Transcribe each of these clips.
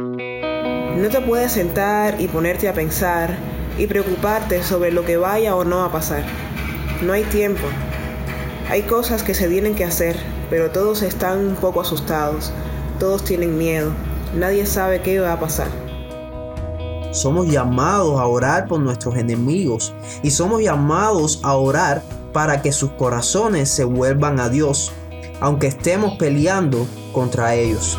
No te puedes sentar y ponerte a pensar y preocuparte sobre lo que vaya o no a pasar. No hay tiempo. Hay cosas que se tienen que hacer, pero todos están un poco asustados. Todos tienen miedo. Nadie sabe qué va a pasar. Somos llamados a orar por nuestros enemigos y somos llamados a orar para que sus corazones se vuelvan a Dios, aunque estemos peleando contra ellos.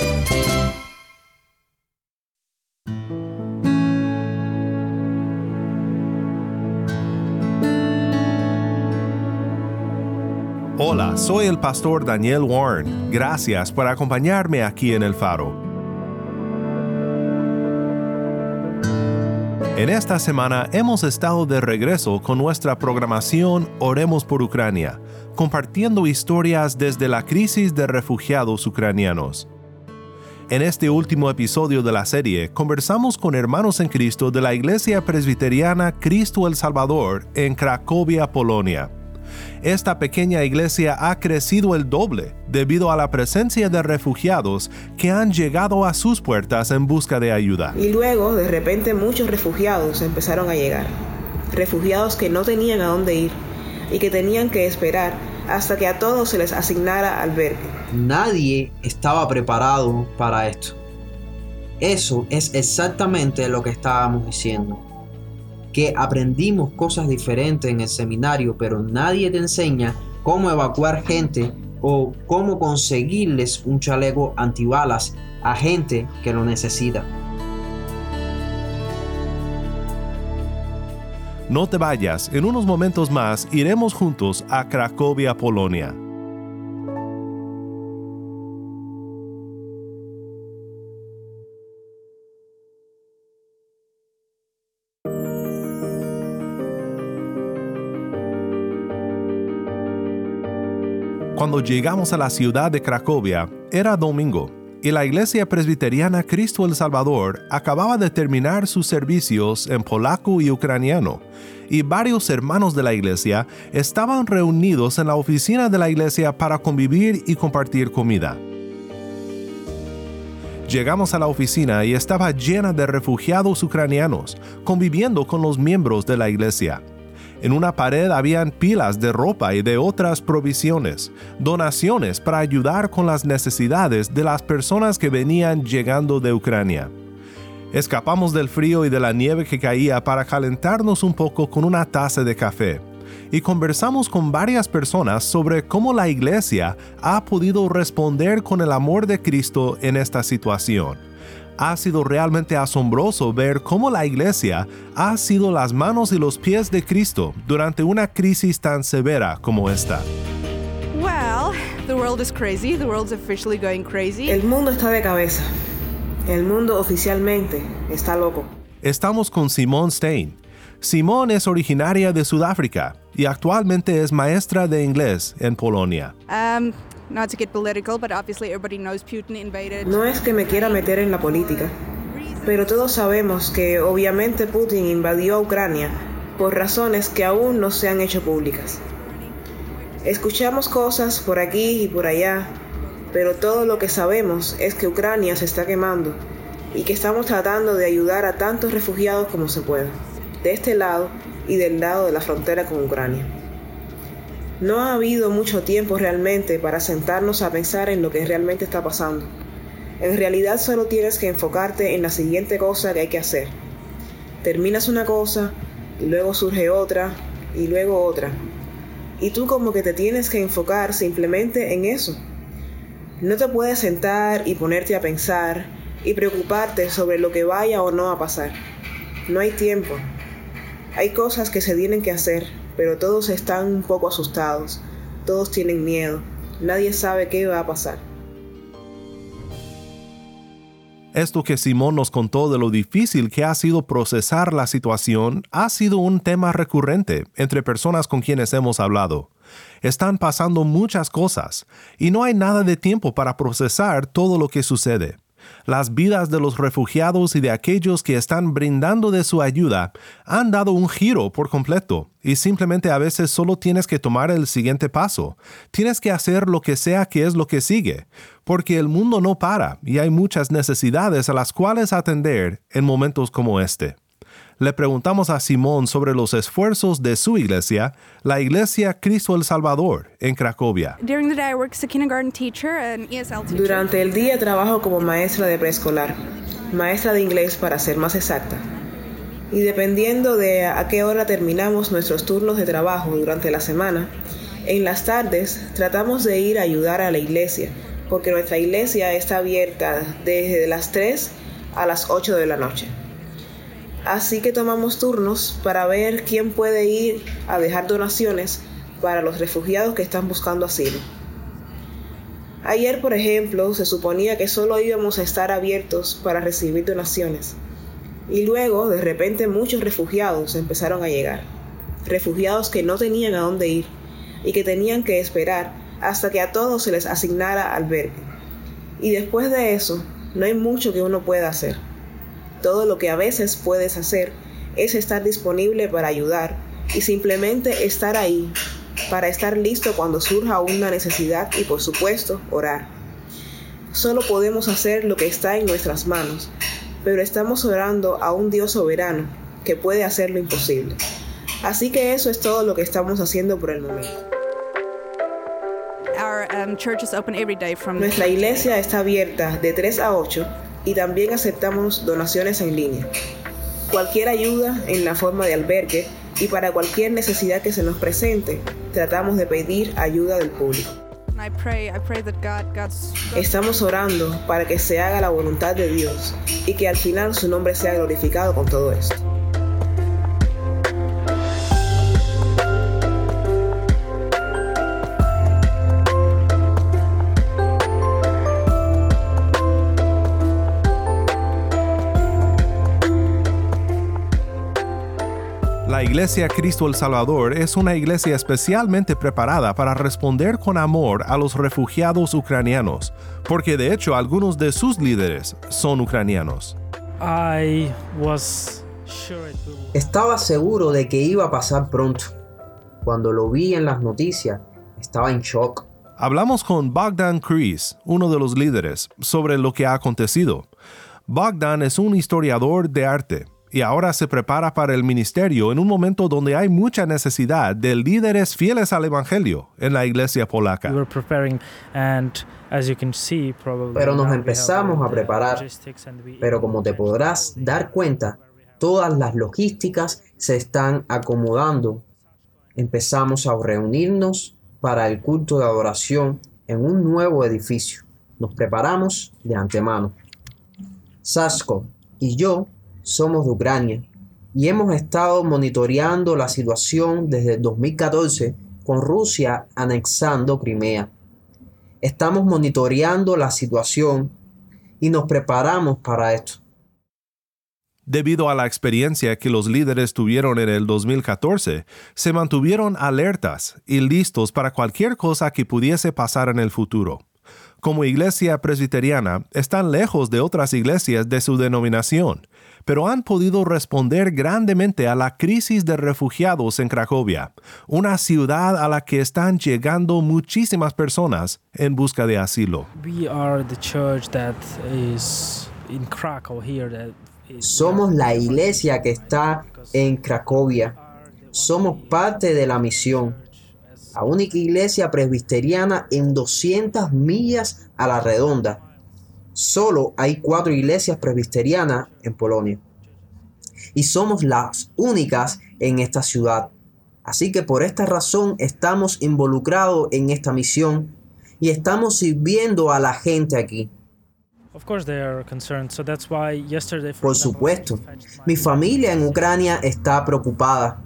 Soy el pastor Daniel Warren. Gracias por acompañarme aquí en el faro. En esta semana hemos estado de regreso con nuestra programación Oremos por Ucrania, compartiendo historias desde la crisis de refugiados ucranianos. En este último episodio de la serie conversamos con hermanos en Cristo de la Iglesia Presbiteriana Cristo el Salvador en Cracovia, Polonia esta pequeña iglesia ha crecido el doble debido a la presencia de refugiados que han llegado a sus puertas en busca de ayuda. Y luego, de repente, muchos refugiados empezaron a llegar. Refugiados que no tenían a dónde ir y que tenían que esperar hasta que a todos se les asignara albergue. Nadie estaba preparado para esto. Eso es exactamente lo que estábamos diciendo que aprendimos cosas diferentes en el seminario, pero nadie te enseña cómo evacuar gente o cómo conseguirles un chaleco antibalas a gente que lo necesita. No te vayas, en unos momentos más iremos juntos a Cracovia, Polonia. Cuando llegamos a la ciudad de Cracovia, era domingo, y la iglesia presbiteriana Cristo el Salvador acababa de terminar sus servicios en polaco y ucraniano, y varios hermanos de la iglesia estaban reunidos en la oficina de la iglesia para convivir y compartir comida. Llegamos a la oficina y estaba llena de refugiados ucranianos, conviviendo con los miembros de la iglesia. En una pared habían pilas de ropa y de otras provisiones, donaciones para ayudar con las necesidades de las personas que venían llegando de Ucrania. Escapamos del frío y de la nieve que caía para calentarnos un poco con una taza de café y conversamos con varias personas sobre cómo la iglesia ha podido responder con el amor de Cristo en esta situación ha sido realmente asombroso ver cómo la iglesia ha sido las manos y los pies de Cristo durante una crisis tan severa como esta. El mundo está de cabeza. El mundo oficialmente está loco. Estamos con Simone Stein. Simone es originaria de Sudáfrica y actualmente es maestra de inglés en Polonia. Um, no es que me quiera meter en la política, pero todos sabemos que obviamente Putin invadió a Ucrania por razones que aún no se han hecho públicas. Escuchamos cosas por aquí y por allá, pero todo lo que sabemos es que Ucrania se está quemando y que estamos tratando de ayudar a tantos refugiados como se pueda, de este lado y del lado de la frontera con Ucrania. No ha habido mucho tiempo realmente para sentarnos a pensar en lo que realmente está pasando. En realidad solo tienes que enfocarte en la siguiente cosa que hay que hacer. Terminas una cosa, y luego surge otra, y luego otra. Y tú como que te tienes que enfocar simplemente en eso. No te puedes sentar y ponerte a pensar y preocuparte sobre lo que vaya o no a pasar. No hay tiempo. Hay cosas que se tienen que hacer, pero todos están un poco asustados, todos tienen miedo, nadie sabe qué va a pasar. Esto que Simón nos contó de lo difícil que ha sido procesar la situación ha sido un tema recurrente entre personas con quienes hemos hablado. Están pasando muchas cosas y no hay nada de tiempo para procesar todo lo que sucede. Las vidas de los refugiados y de aquellos que están brindando de su ayuda han dado un giro por completo y simplemente a veces solo tienes que tomar el siguiente paso. Tienes que hacer lo que sea que es lo que sigue, porque el mundo no para y hay muchas necesidades a las cuales atender en momentos como este le preguntamos a Simón sobre los esfuerzos de su iglesia, la Iglesia Cristo el Salvador, en Cracovia. Durante el día trabajo como maestra de preescolar, maestra de inglés para ser más exacta. Y dependiendo de a qué hora terminamos nuestros turnos de trabajo durante la semana, en las tardes tratamos de ir a ayudar a la iglesia, porque nuestra iglesia está abierta desde las 3 a las 8 de la noche. Así que tomamos turnos para ver quién puede ir a dejar donaciones para los refugiados que están buscando asilo. Ayer, por ejemplo, se suponía que solo íbamos a estar abiertos para recibir donaciones. Y luego, de repente, muchos refugiados empezaron a llegar. Refugiados que no tenían a dónde ir y que tenían que esperar hasta que a todos se les asignara albergue. Y después de eso, no hay mucho que uno pueda hacer. Todo lo que a veces puedes hacer es estar disponible para ayudar y simplemente estar ahí para estar listo cuando surja una necesidad y por supuesto orar. Solo podemos hacer lo que está en nuestras manos, pero estamos orando a un Dios soberano que puede hacer lo imposible. Así que eso es todo lo que estamos haciendo por el momento. Um, Nuestra iglesia está abierta de 3 a 8 y también aceptamos donaciones en línea. Cualquier ayuda en la forma de albergue y para cualquier necesidad que se nos presente, tratamos de pedir ayuda del público. Estamos orando para que se haga la voluntad de Dios y que al final su nombre sea glorificado con todo esto. Iglesia Cristo el Salvador es una iglesia especialmente preparada para responder con amor a los refugiados ucranianos, porque de hecho algunos de sus líderes son ucranianos. Estaba seguro de que iba a pasar pronto. Cuando lo vi en las noticias, estaba en shock. Hablamos con Bogdan Kris, uno de los líderes, sobre lo que ha acontecido. Bogdan es un historiador de arte y ahora se prepara para el ministerio en un momento donde hay mucha necesidad de líderes fieles al Evangelio en la iglesia polaca. Pero nos empezamos a preparar, pero como te podrás dar cuenta, todas las logísticas se están acomodando. Empezamos a reunirnos para el culto de adoración en un nuevo edificio. Nos preparamos de antemano. Sasko y yo somos de Ucrania y hemos estado monitoreando la situación desde 2014 con Rusia anexando Crimea. Estamos monitoreando la situación y nos preparamos para esto. Debido a la experiencia que los líderes tuvieron en el 2014, se mantuvieron alertas y listos para cualquier cosa que pudiese pasar en el futuro. Como iglesia presbiteriana, están lejos de otras iglesias de su denominación pero han podido responder grandemente a la crisis de refugiados en Cracovia, una ciudad a la que están llegando muchísimas personas en busca de asilo. Somos la iglesia que está en Cracovia. Somos parte de la misión. La única iglesia presbiteriana en 200 millas a la redonda Solo hay cuatro iglesias presbiterianas en Polonia. Y somos las únicas en esta ciudad. Así que por esta razón estamos involucrados en esta misión y estamos sirviendo a la gente aquí. Por supuesto, mi familia en Ucrania está preocupada.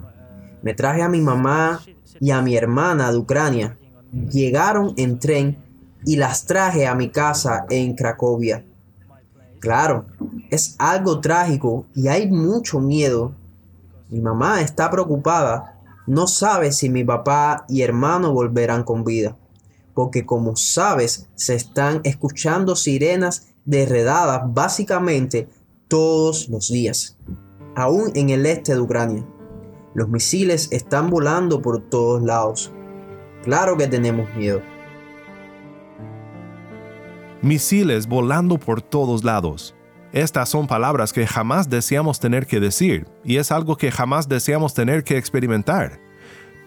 Me traje a mi mamá y a mi hermana de Ucrania. Llegaron en tren y las traje a mi casa en Cracovia. Claro, es algo trágico y hay mucho miedo. Mi mamá está preocupada. No sabe si mi papá y hermano volverán con vida. Porque como sabes, se están escuchando sirenas derredadas básicamente todos los días. Aún en el este de Ucrania. Los misiles están volando por todos lados. Claro que tenemos miedo. Misiles volando por todos lados. Estas son palabras que jamás deseamos tener que decir, y es algo que jamás deseamos tener que experimentar.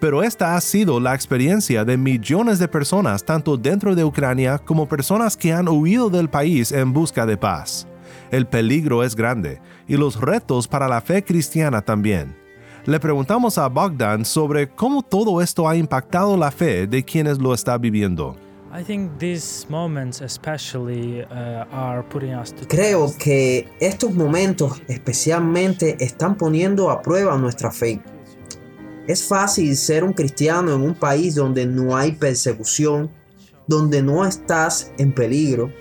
Pero esta ha sido la experiencia de millones de personas tanto dentro de Ucrania como personas que han huido del país en busca de paz. El peligro es grande, y los retos para la fe cristiana también le preguntamos a Bogdan sobre cómo todo esto ha impactado la fe de quienes lo está viviendo. Creo que estos momentos especialmente están poniendo a prueba nuestra fe. Es fácil ser un cristiano en un país donde no hay persecución, donde no estás en peligro,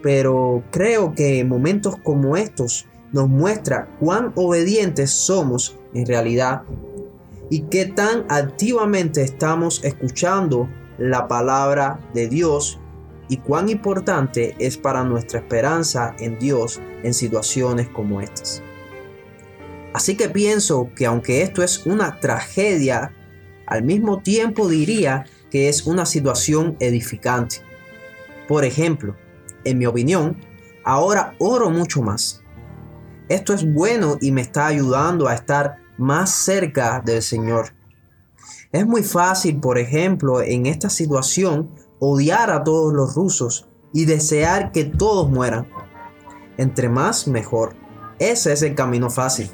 pero creo que momentos como estos nos muestra cuán obedientes somos en realidad y qué tan activamente estamos escuchando la palabra de Dios y cuán importante es para nuestra esperanza en Dios en situaciones como estas. Así que pienso que aunque esto es una tragedia, al mismo tiempo diría que es una situación edificante. Por ejemplo, en mi opinión, ahora oro mucho más. Esto es bueno y me está ayudando a estar más cerca del Señor. Es muy fácil, por ejemplo, en esta situación, odiar a todos los rusos y desear que todos mueran. Entre más, mejor. Ese es el camino fácil.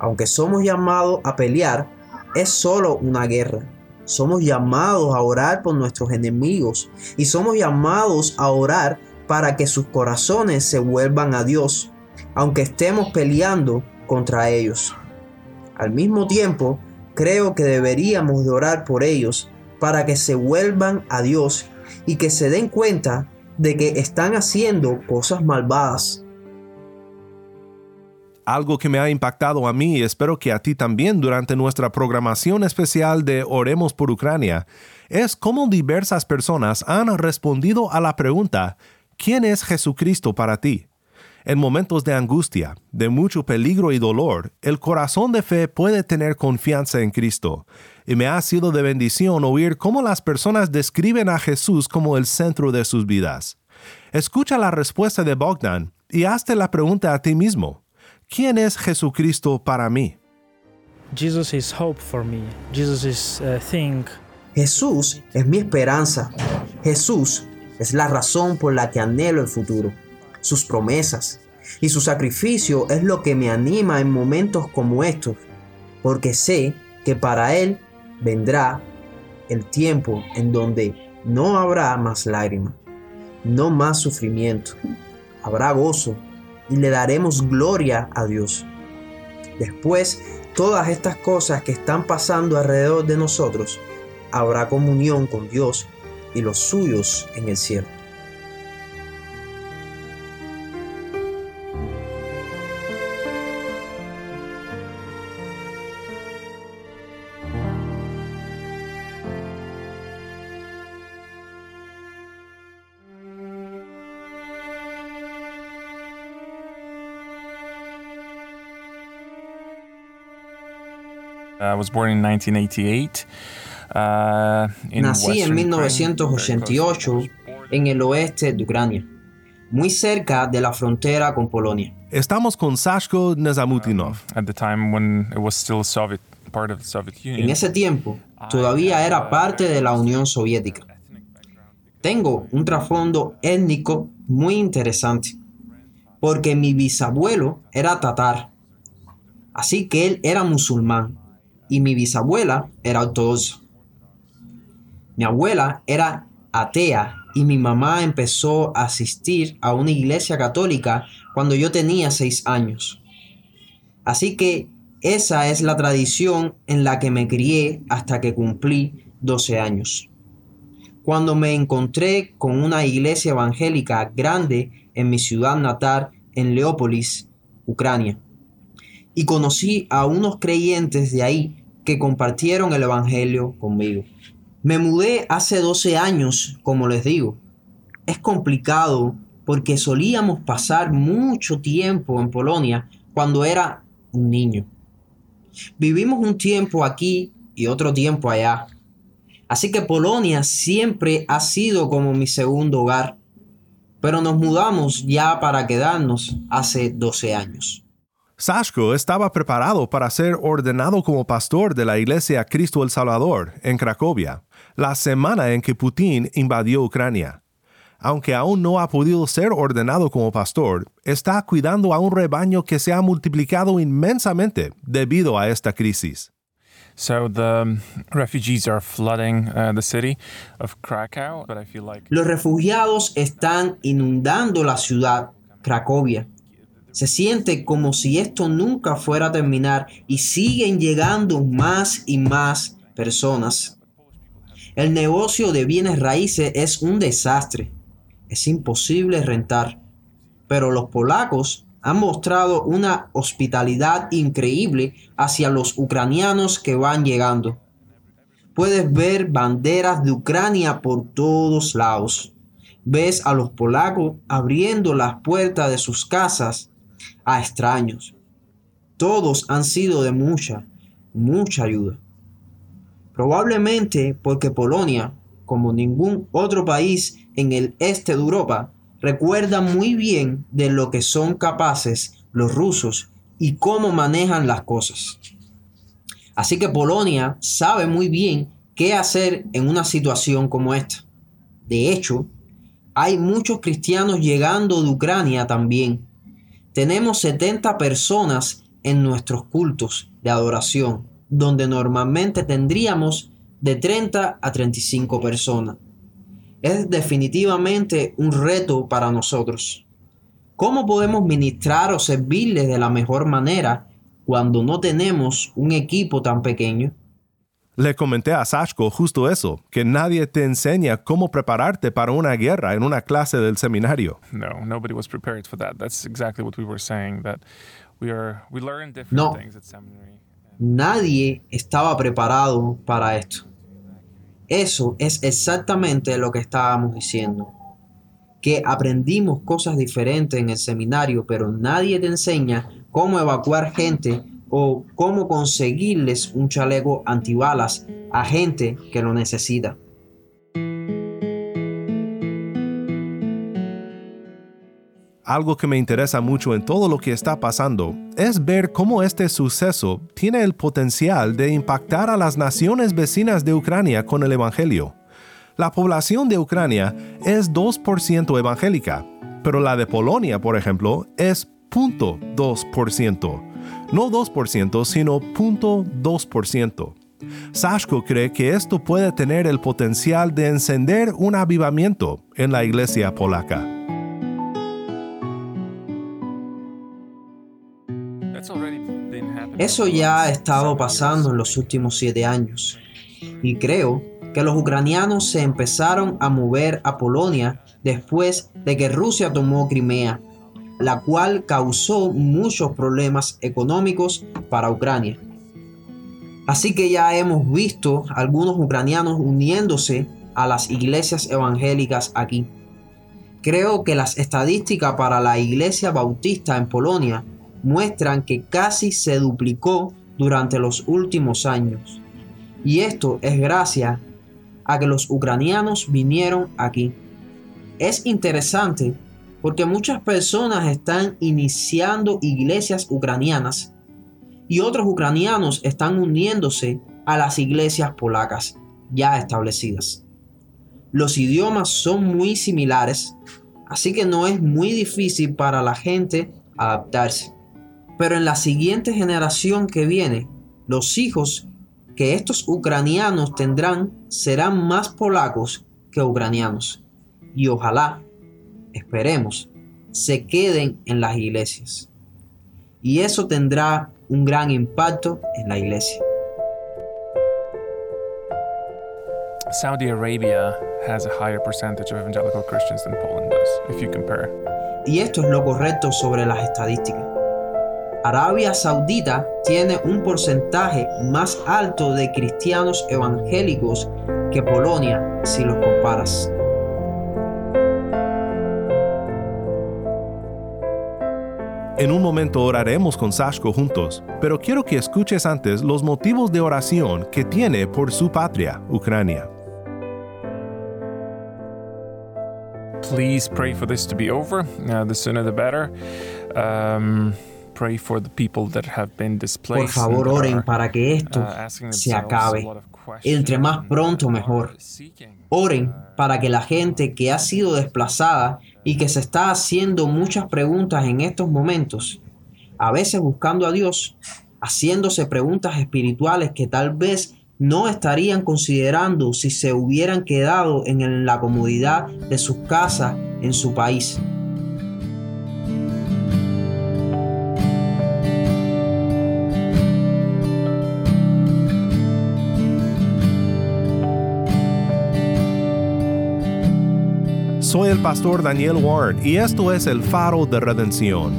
Aunque somos llamados a pelear, es solo una guerra. Somos llamados a orar por nuestros enemigos y somos llamados a orar para que sus corazones se vuelvan a Dios, aunque estemos peleando contra ellos. Al mismo tiempo, creo que deberíamos de orar por ellos para que se vuelvan a Dios y que se den cuenta de que están haciendo cosas malvadas. Algo que me ha impactado a mí y espero que a ti también durante nuestra programación especial de Oremos por Ucrania es cómo diversas personas han respondido a la pregunta ¿quién es Jesucristo para ti? En momentos de angustia, de mucho peligro y dolor, el corazón de fe puede tener confianza en Cristo. Y me ha sido de bendición oír cómo las personas describen a Jesús como el centro de sus vidas. Escucha la respuesta de Bogdan y hazte la pregunta a ti mismo. ¿Quién es Jesucristo para mí? Jesus is hope for me. Jesus is uh, thing. Jesús es mi esperanza. Jesús es la razón por la que anhelo el futuro sus promesas. Y su sacrificio es lo que me anima en momentos como estos, porque sé que para Él vendrá el tiempo en donde no habrá más lágrimas, no más sufrimiento, habrá gozo y le daremos gloria a Dios. Después, todas estas cosas que están pasando alrededor de nosotros, habrá comunión con Dios y los suyos en el cielo. Uh, Nací en 1988 en el oeste de Ucrania, muy cerca de la frontera con Polonia. Estamos con Sashko Nezamutinov. En ese tiempo, todavía era parte de la Unión Soviética. Tengo un trasfondo étnico muy interesante, porque mi bisabuelo era tatar, así que él era musulmán y mi bisabuela era ortodoxa. Mi abuela era atea y mi mamá empezó a asistir a una iglesia católica cuando yo tenía seis años. Así que esa es la tradición en la que me crié hasta que cumplí 12 años. Cuando me encontré con una iglesia evangélica grande en mi ciudad natal, en Leópolis, Ucrania, y conocí a unos creyentes de ahí que compartieron el Evangelio conmigo. Me mudé hace 12 años, como les digo. Es complicado porque solíamos pasar mucho tiempo en Polonia cuando era un niño. Vivimos un tiempo aquí y otro tiempo allá. Así que Polonia siempre ha sido como mi segundo hogar. Pero nos mudamos ya para quedarnos hace 12 años. Sashko estaba preparado para ser ordenado como pastor de la Iglesia Cristo el Salvador en Cracovia, la semana en que Putin invadió Ucrania. Aunque aún no ha podido ser ordenado como pastor, está cuidando a un rebaño que se ha multiplicado inmensamente debido a esta crisis. Los refugiados están inundando la ciudad, Cracovia. Se siente como si esto nunca fuera a terminar y siguen llegando más y más personas. El negocio de bienes raíces es un desastre. Es imposible rentar. Pero los polacos han mostrado una hospitalidad increíble hacia los ucranianos que van llegando. Puedes ver banderas de Ucrania por todos lados. Ves a los polacos abriendo las puertas de sus casas a extraños. Todos han sido de mucha, mucha ayuda. Probablemente porque Polonia, como ningún otro país en el este de Europa, recuerda muy bien de lo que son capaces los rusos y cómo manejan las cosas. Así que Polonia sabe muy bien qué hacer en una situación como esta. De hecho, hay muchos cristianos llegando de Ucrania también tenemos 70 personas en nuestros cultos de adoración, donde normalmente tendríamos de 30 a 35 personas. Es definitivamente un reto para nosotros. ¿Cómo podemos ministrar o servirles de la mejor manera cuando no tenemos un equipo tan pequeño? Le comenté a Sashko justo eso, que nadie te enseña cómo prepararte para una guerra en una clase del seminario. No, nobody was prepared for that. That's exactly what we were saying that we are we learn different no, things at seminary. Nadie estaba preparado para esto. Eso es exactamente lo que estábamos diciendo. Que aprendimos cosas diferentes en el seminario, pero nadie te enseña cómo evacuar gente o cómo conseguirles un chaleco antibalas a gente que lo necesita. Algo que me interesa mucho en todo lo que está pasando es ver cómo este suceso tiene el potencial de impactar a las naciones vecinas de Ucrania con el Evangelio. La población de Ucrania es 2% evangélica, pero la de Polonia, por ejemplo, es 0.2% no 2%, sino 0.2%. Sashko cree que esto puede tener el potencial de encender un avivamiento en la iglesia polaca. Eso ya ha estado pasando en los últimos siete años. Y creo que los ucranianos se empezaron a mover a Polonia después de que Rusia tomó Crimea la cual causó muchos problemas económicos para Ucrania. Así que ya hemos visto algunos ucranianos uniéndose a las iglesias evangélicas aquí. Creo que las estadísticas para la iglesia bautista en Polonia muestran que casi se duplicó durante los últimos años. Y esto es gracias a que los ucranianos vinieron aquí. Es interesante porque muchas personas están iniciando iglesias ucranianas y otros ucranianos están uniéndose a las iglesias polacas ya establecidas. Los idiomas son muy similares, así que no es muy difícil para la gente adaptarse. Pero en la siguiente generación que viene, los hijos que estos ucranianos tendrán serán más polacos que ucranianos y ojalá, esperemos, se queden en las iglesias. Y eso tendrá un gran impacto en la iglesia. Saudi Arabia has a higher percentage of evangelical Christians than Poland does, if you compare. Y esto es lo correcto sobre las estadísticas. Arabia Saudita tiene un porcentaje más alto de cristianos evangélicos que Polonia si los comparas. En un momento oraremos con Sashko juntos, pero quiero que escuches antes los motivos de oración que tiene por su patria, Ucrania. Please pray for this to be over. Uh, the sooner the better. Um, pray for the people that have been displaced. Por favor, oren para que esto uh, se acabe. Entre más pronto mejor. Oren para que la gente que ha sido desplazada y que se está haciendo muchas preguntas en estos momentos, a veces buscando a Dios, haciéndose preguntas espirituales que tal vez no estarían considerando si se hubieran quedado en la comodidad de sus casas en su país. Soy el pastor Daniel Warren y esto es el faro de redención.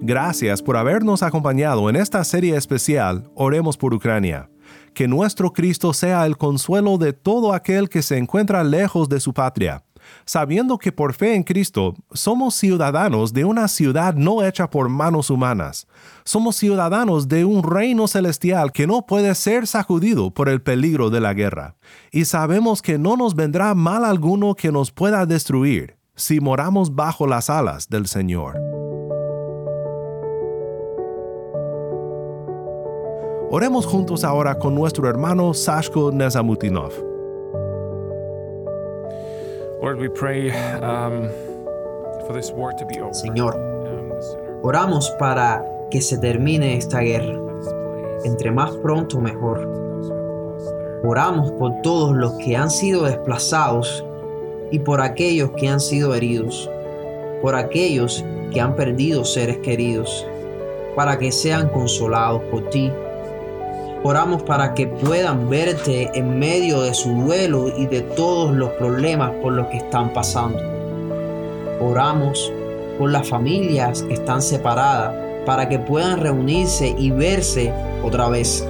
Gracias por habernos acompañado en esta serie especial Oremos por Ucrania. Que nuestro Cristo sea el consuelo de todo aquel que se encuentra lejos de su patria, sabiendo que por fe en Cristo somos ciudadanos de una ciudad no hecha por manos humanas. Somos ciudadanos de un reino celestial que no puede ser sacudido por el peligro de la guerra. Y sabemos que no nos vendrá mal alguno que nos pueda destruir si moramos bajo las alas del Señor. Oremos juntos ahora con nuestro hermano Sashko Nezamutinov. Señor, oramos para que se termine esta guerra. Entre más pronto mejor. Oramos por todos los que han sido desplazados y por aquellos que han sido heridos, por aquellos que han perdido seres queridos, para que sean consolados por ti. Oramos para que puedan verte en medio de su duelo y de todos los problemas por los que están pasando. Oramos por las familias que están separadas para que puedan reunirse y verse otra vez.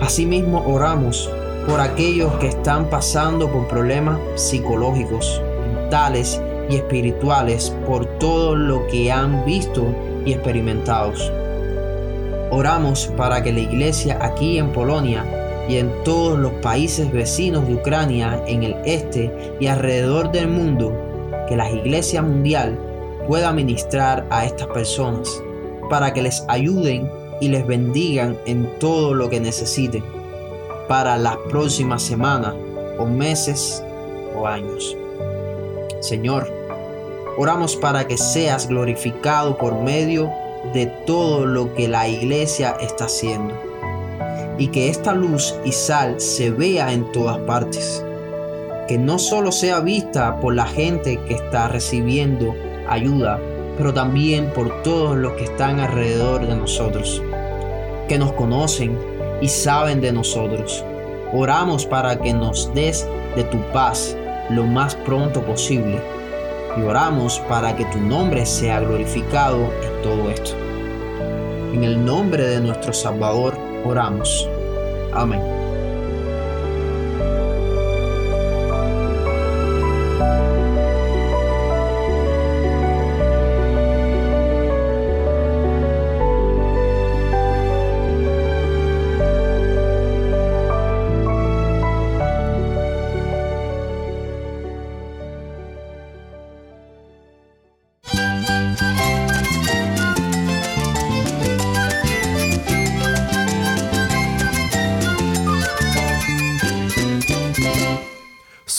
Asimismo oramos por aquellos que están pasando por problemas psicológicos, mentales y espirituales por todo lo que han visto y experimentado. Oramos para que la iglesia aquí en Polonia y en todos los países vecinos de Ucrania, en el este y alrededor del mundo, que la iglesia mundial pueda ministrar a estas personas, para que les ayuden y les bendigan en todo lo que necesiten para las próximas semanas o meses o años. Señor, oramos para que seas glorificado por medio de todo lo que la iglesia está haciendo y que esta luz y sal se vea en todas partes. Que no solo sea vista por la gente que está recibiendo ayuda, pero también por todos los que están alrededor de nosotros, que nos conocen y saben de nosotros. Oramos para que nos des de tu paz lo más pronto posible y oramos para que tu nombre sea glorificado en todo esto. En el nombre de nuestro Salvador oramos. Amén.